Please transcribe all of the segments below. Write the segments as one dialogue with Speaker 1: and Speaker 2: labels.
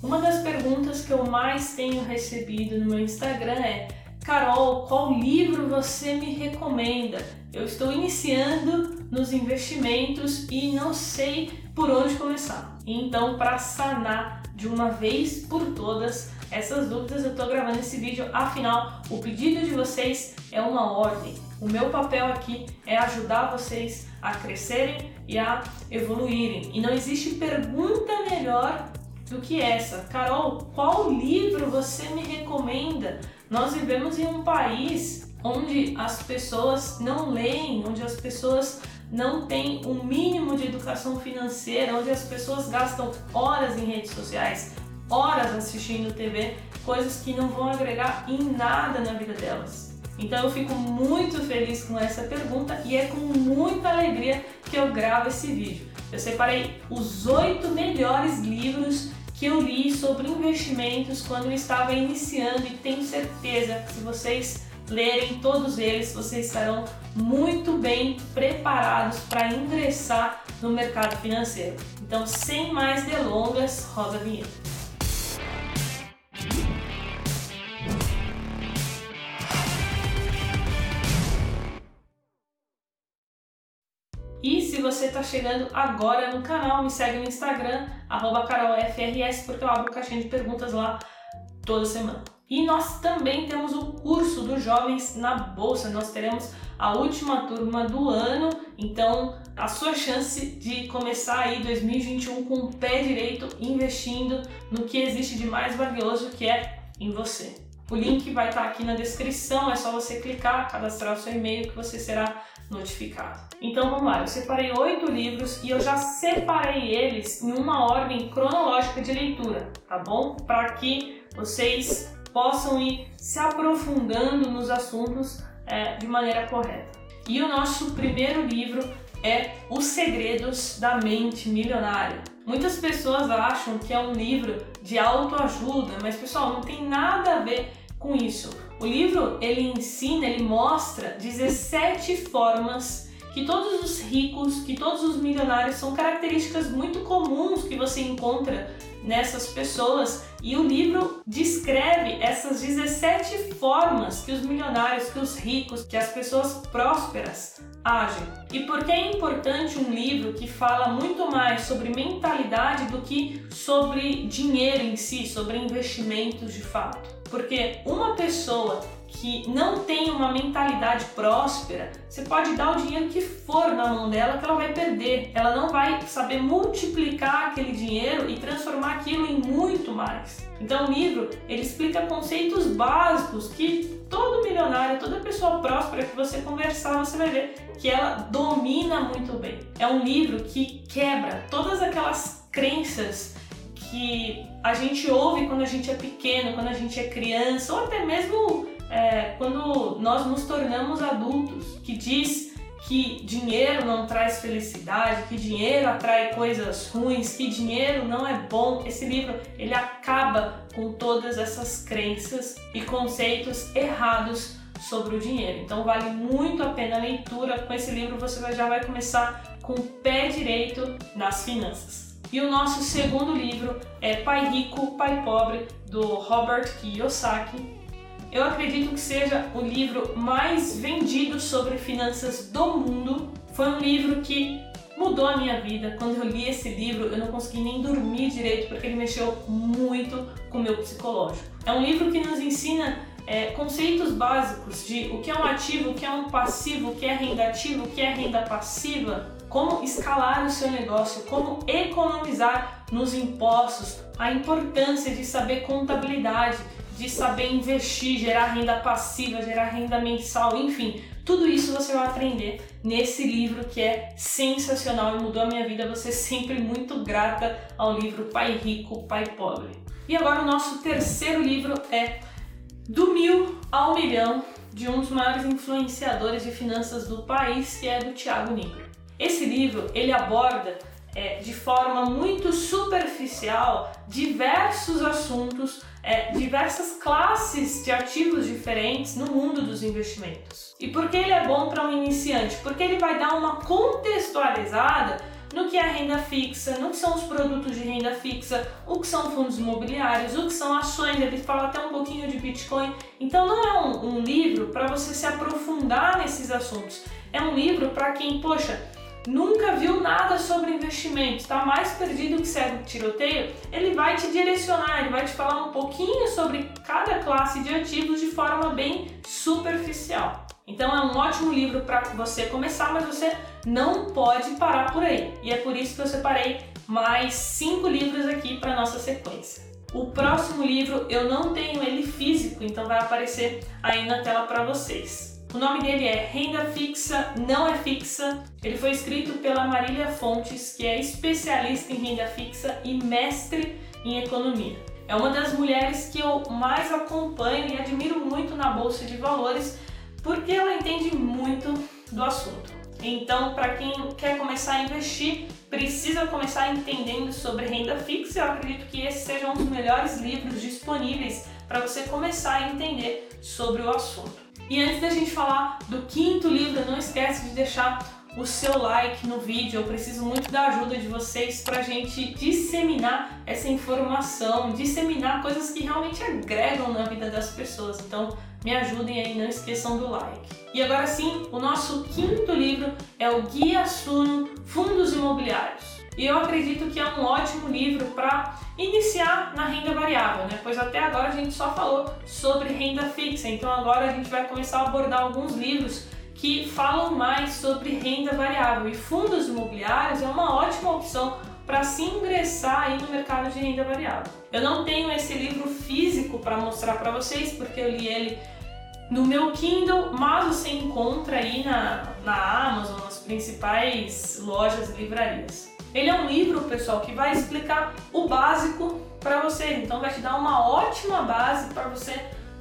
Speaker 1: Uma das perguntas que eu mais tenho recebido no meu Instagram é: Carol, qual livro você me recomenda? Eu estou iniciando nos investimentos e não sei por onde começar. Então, para sanar de uma vez por todas essas dúvidas, eu estou gravando esse vídeo. Afinal, o pedido de vocês é uma ordem. O meu papel aqui é ajudar vocês a crescerem e a evoluírem. E não existe pergunta melhor do que essa. Carol, qual livro você me recomenda? Nós vivemos em um país onde as pessoas não leem, onde as pessoas não têm o um mínimo de educação financeira, onde as pessoas gastam horas em redes sociais, horas assistindo TV, coisas que não vão agregar em nada na vida delas. Então eu fico muito feliz com essa pergunta e é com muita alegria que eu gravo esse vídeo. Eu separei os oito melhores livros que eu li sobre investimentos quando eu estava iniciando e tenho certeza que se vocês lerem todos eles, vocês estarão muito bem preparados para ingressar no mercado financeiro. Então, sem mais delongas, roda a vinheta. Se você está chegando agora no canal, me segue no Instagram, carolfrs, porque eu abro caixinha de perguntas lá toda semana. E nós também temos o curso dos jovens na bolsa. Nós teremos a última turma do ano, então a sua chance de começar aí 2021 com o pé direito investindo no que existe de mais valioso que é em você. O link vai estar aqui na descrição, é só você clicar, cadastrar o seu e-mail que você será notificado. Então vamos lá, eu separei oito livros e eu já separei eles em uma ordem cronológica de leitura, tá bom? Para que vocês possam ir se aprofundando nos assuntos é, de maneira correta. E o nosso primeiro livro é Os Segredos da Mente Milionária. Muitas pessoas acham que é um livro de autoajuda, mas pessoal, não tem nada a ver com isso. O livro ele ensina, ele mostra 17 formas que todos os ricos, que todos os milionários são características muito comuns que você encontra nessas pessoas e o livro descreve essas 17 formas que os milionários, que os ricos, que as pessoas prósperas agem. E por que é importante um livro que fala muito mais sobre mentalidade do que sobre dinheiro em si, sobre investimentos de fato? Porque uma pessoa que não tem uma mentalidade próspera, você pode dar o dinheiro que for na mão dela que ela vai perder. Ela não vai saber multiplicar aquele dinheiro e transformar aquilo em muito mais. Então o livro ele explica conceitos básicos que todo milionário, toda pessoa próspera que você conversar, você vai ver que ela domina muito bem. É um livro que quebra todas aquelas crenças que a gente ouve quando a gente é pequeno, quando a gente é criança, ou até mesmo é, quando nós nos tornamos adultos, que diz que dinheiro não traz felicidade, que dinheiro atrai coisas ruins, que dinheiro não é bom. Esse livro ele acaba com todas essas crenças e conceitos errados sobre o dinheiro. Então vale muito a pena a leitura. Com esse livro você já vai começar com o pé direito nas finanças. E o nosso segundo livro é Pai Rico, Pai Pobre, do Robert Kiyosaki. Eu acredito que seja o livro mais vendido sobre finanças do mundo. Foi um livro que mudou a minha vida. Quando eu li esse livro, eu não consegui nem dormir direito porque ele mexeu muito com o meu psicológico. É um livro que nos ensina é, conceitos básicos de o que é um ativo, o que é um passivo, o que é renda ativa, o que é renda passiva, como escalar o seu negócio, como economizar nos impostos, a importância de saber contabilidade, de saber investir, gerar renda passiva, gerar renda mensal, enfim, tudo isso você vai aprender nesse livro que é sensacional e mudou a minha vida. Você sempre muito grata ao livro Pai Rico, Pai Pobre. E agora o nosso terceiro livro é Do Mil ao Milhão, de um dos maiores influenciadores de finanças do país, que é do Tiago Nigro. Esse livro ele aborda é, de forma muito superficial diversos assuntos, é, diversas classes de ativos diferentes no mundo dos investimentos. E por que ele é bom para um iniciante? Porque ele vai dar uma contextualizada no que é renda fixa, no que são os produtos de renda fixa, o que são fundos imobiliários, o que são ações, ele fala até um pouquinho de Bitcoin. Então não é um, um livro para você se aprofundar nesses assuntos. É um livro para quem, poxa, nunca viu nada sobre investimento, está mais perdido que cego tiroteio, ele vai te direcionar, ele vai te falar um pouquinho sobre cada classe de ativos de forma bem superficial. Então é um ótimo livro para você começar, mas você não pode parar por aí. E é por isso que eu separei mais cinco livros aqui para nossa sequência. O próximo livro eu não tenho ele físico, então vai aparecer aí na tela para vocês. O nome dele é Renda Fixa Não é Fixa. Ele foi escrito pela Marília Fontes, que é especialista em renda fixa e mestre em economia. É uma das mulheres que eu mais acompanho e admiro muito na bolsa de valores porque ela entende muito do assunto. Então, para quem quer começar a investir, precisa começar entendendo sobre renda fixa. Eu acredito que esse seja um dos melhores livros disponíveis para você começar a entender sobre o assunto. E antes da gente falar do quinto livro, não esquece de deixar o seu like no vídeo. Eu preciso muito da ajuda de vocês para a gente disseminar essa informação, disseminar coisas que realmente agregam na vida das pessoas. Então, me ajudem aí, não esqueçam do like. E agora sim, o nosso quinto livro é o Guia Suno Fundos Imobiliários. E eu acredito que é um ótimo livro para iniciar na renda variável, né? Pois até agora a gente só falou sobre renda fixa, então agora a gente vai começar a abordar alguns livros que falam mais sobre renda variável. E fundos imobiliários é uma ótima opção para se ingressar aí no mercado de renda variável. Eu não tenho esse livro físico para mostrar para vocês, porque eu li ele no meu Kindle, mas você encontra aí na, na Amazon, nas principais lojas e livrarias. Ele é um livro, pessoal, que vai explicar o básico para você, então vai te dar uma ótima base para você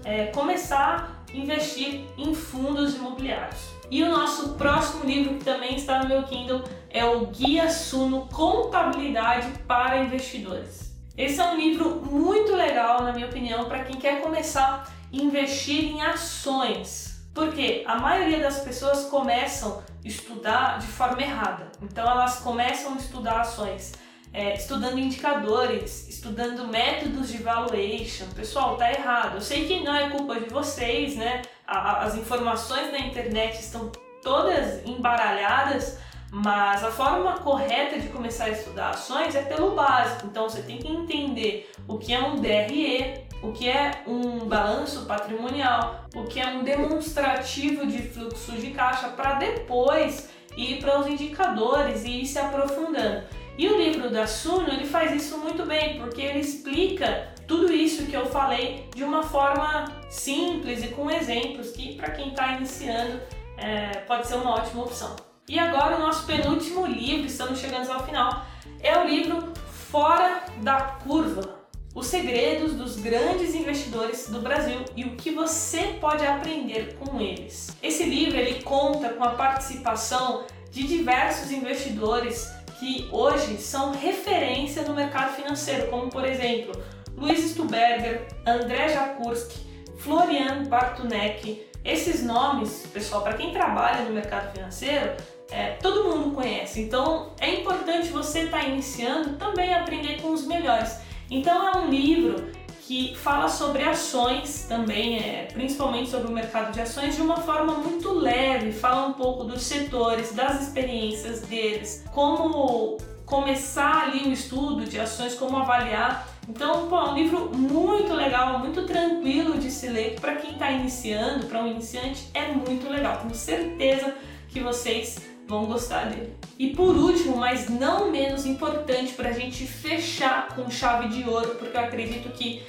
Speaker 1: é, começar a investir em fundos imobiliários. E o nosso próximo livro, que também está no meu Kindle, é o Guia Suno Contabilidade para Investidores. Esse é um livro muito legal, na minha opinião, para quem quer começar a investir em ações. Porque a maioria das pessoas começam a estudar de forma errada. Então elas começam a estudar ações é, estudando indicadores, estudando métodos de valuation. Pessoal, tá errado. Eu sei que não é culpa de vocês, né? as informações na internet estão todas embaralhadas, mas a forma correta de começar a estudar ações é pelo básico. Então você tem que entender o que é um DRE, o que é um balanço patrimonial, o que é um demonstrativo de fluxo de caixa, para depois ir para os indicadores e ir se aprofundando. E o livro da Suno ele faz isso muito bem, porque ele explica tudo isso que eu falei de uma forma simples e com exemplos que para quem está iniciando é, pode ser uma ótima opção. E agora o nosso penúltimo livro, estamos chegando ao final, é o livro Fora da Curva. Os segredos dos grandes investidores do Brasil e o que você pode aprender com eles. Esse livro ele conta com a participação de diversos investidores que hoje são referência no mercado financeiro, como por exemplo Luiz Stuberger, André Jakurski, Florian Bartunek. Esses nomes, pessoal, para quem trabalha no mercado financeiro, é, todo mundo conhece. Então é importante você estar tá iniciando também aprender com os melhores. Então é um livro que fala sobre ações também, é, principalmente sobre o mercado de ações, de uma forma muito leve, fala um pouco dos setores, das experiências deles, como começar ali o estudo de ações, como avaliar. Então, pô, é um livro muito legal, muito tranquilo de se ler, para quem está iniciando, para um iniciante, é muito legal. Tenho certeza que vocês vão gostar dele. E por último, mas não menos importante, para a gente fechar com chave de ouro, porque eu acredito que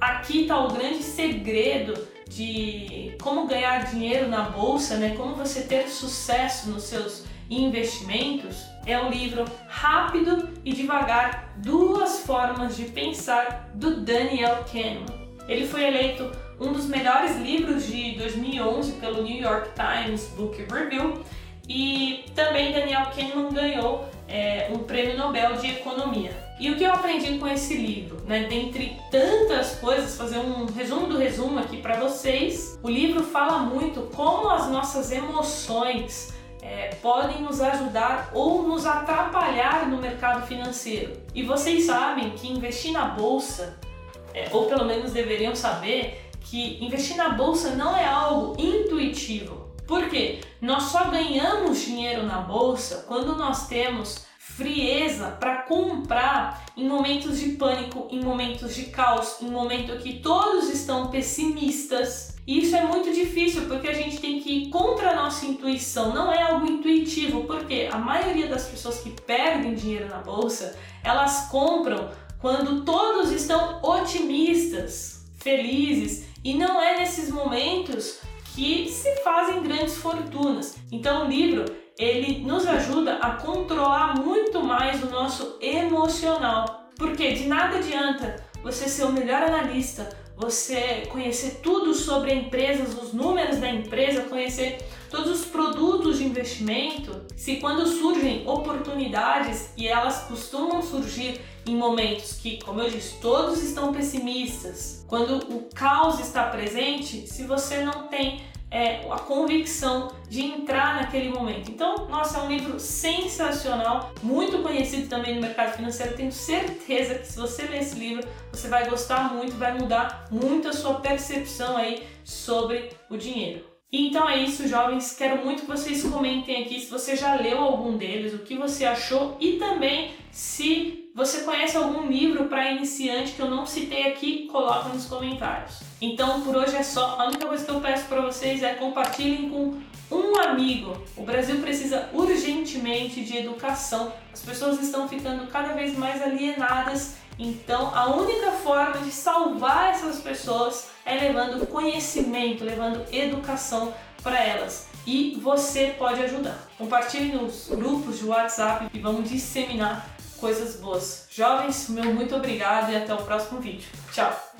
Speaker 1: aqui está o grande segredo de como ganhar dinheiro na bolsa, né? Como você ter sucesso nos seus investimentos é o livro Rápido e Devagar: Duas Formas de Pensar do Daniel Kahneman. Ele foi eleito um dos melhores livros de 2011 pelo New York Times Book Review e também Daniel Kahneman ganhou é, um prêmio Nobel de Economia. E o que eu aprendi com esse livro, né? Dentre tantas coisas, fazer um resumo do resumo aqui para vocês. O livro fala muito como as nossas emoções é, podem nos ajudar ou nos atrapalhar no mercado financeiro. E vocês sabem que investir na bolsa, é, ou pelo menos deveriam saber, que investir na bolsa não é algo intuitivo. Por quê? Nós só ganhamos dinheiro na bolsa quando nós temos frieza para comprar em momentos de pânico, em momentos de caos, em momento que todos estão pessimistas. E isso é muito difícil porque a gente tem que ir contra a nossa intuição, não é algo intuitivo, porque a maioria das pessoas que perdem dinheiro na bolsa, elas compram quando todos estão otimistas, felizes, e não é nesses momentos que se fazem grandes fortunas. Então o livro ele nos ajuda a controlar muito mais o nosso emocional. Porque de nada adianta você ser o melhor analista, você conhecer tudo sobre a empresa, os números da empresa, conhecer todos os produtos de investimento, se quando surgem oportunidades e elas costumam surgir em momentos que, como eu disse, todos estão pessimistas, quando o caos está presente, se você não tem é, a convicção de entrar naquele momento. Então, nossa, é um livro sensacional, muito conhecido também no mercado financeiro. Tenho certeza que se você ler esse livro, você vai gostar muito, vai mudar muito a sua percepção aí sobre o dinheiro. Então é isso, jovens. Quero muito que vocês comentem aqui se você já leu algum deles, o que você achou e também se você conhece algum livro para iniciante que eu não citei aqui, coloca nos comentários. Então por hoje é só. A única coisa que eu peço para vocês é compartilhem com um amigo. O Brasil precisa urgentemente de educação. As pessoas estão ficando cada vez mais alienadas. Então a única forma de salvar essas pessoas é levando conhecimento, levando educação para elas. E você pode ajudar. Compartilhe nos grupos de WhatsApp e vamos disseminar coisas boas. Jovens, meu muito obrigado e até o próximo vídeo. Tchau!